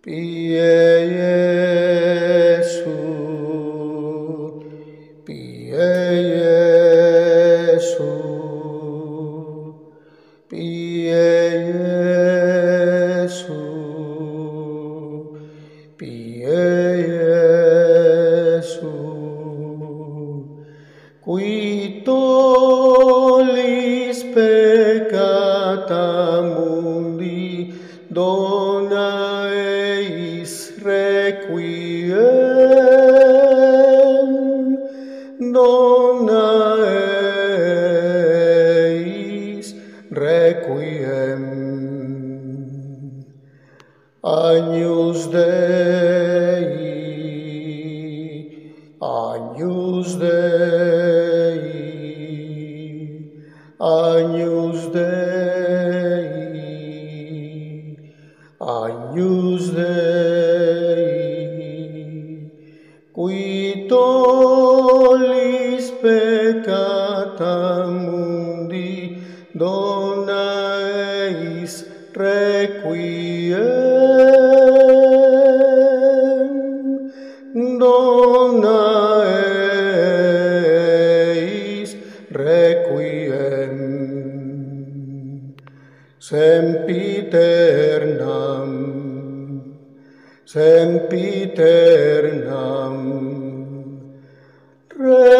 Pie Jesu, Pie Jesu, Pie Jesu, Pie Jesu, qui tollis peccatam dona requiem dona eis requiem. Agnus dei agnus dei agnus dei Agnus Dei, qui tollis peccata mundi dona eis requiem, dona eis requiem, sempiterna sempiternam. Re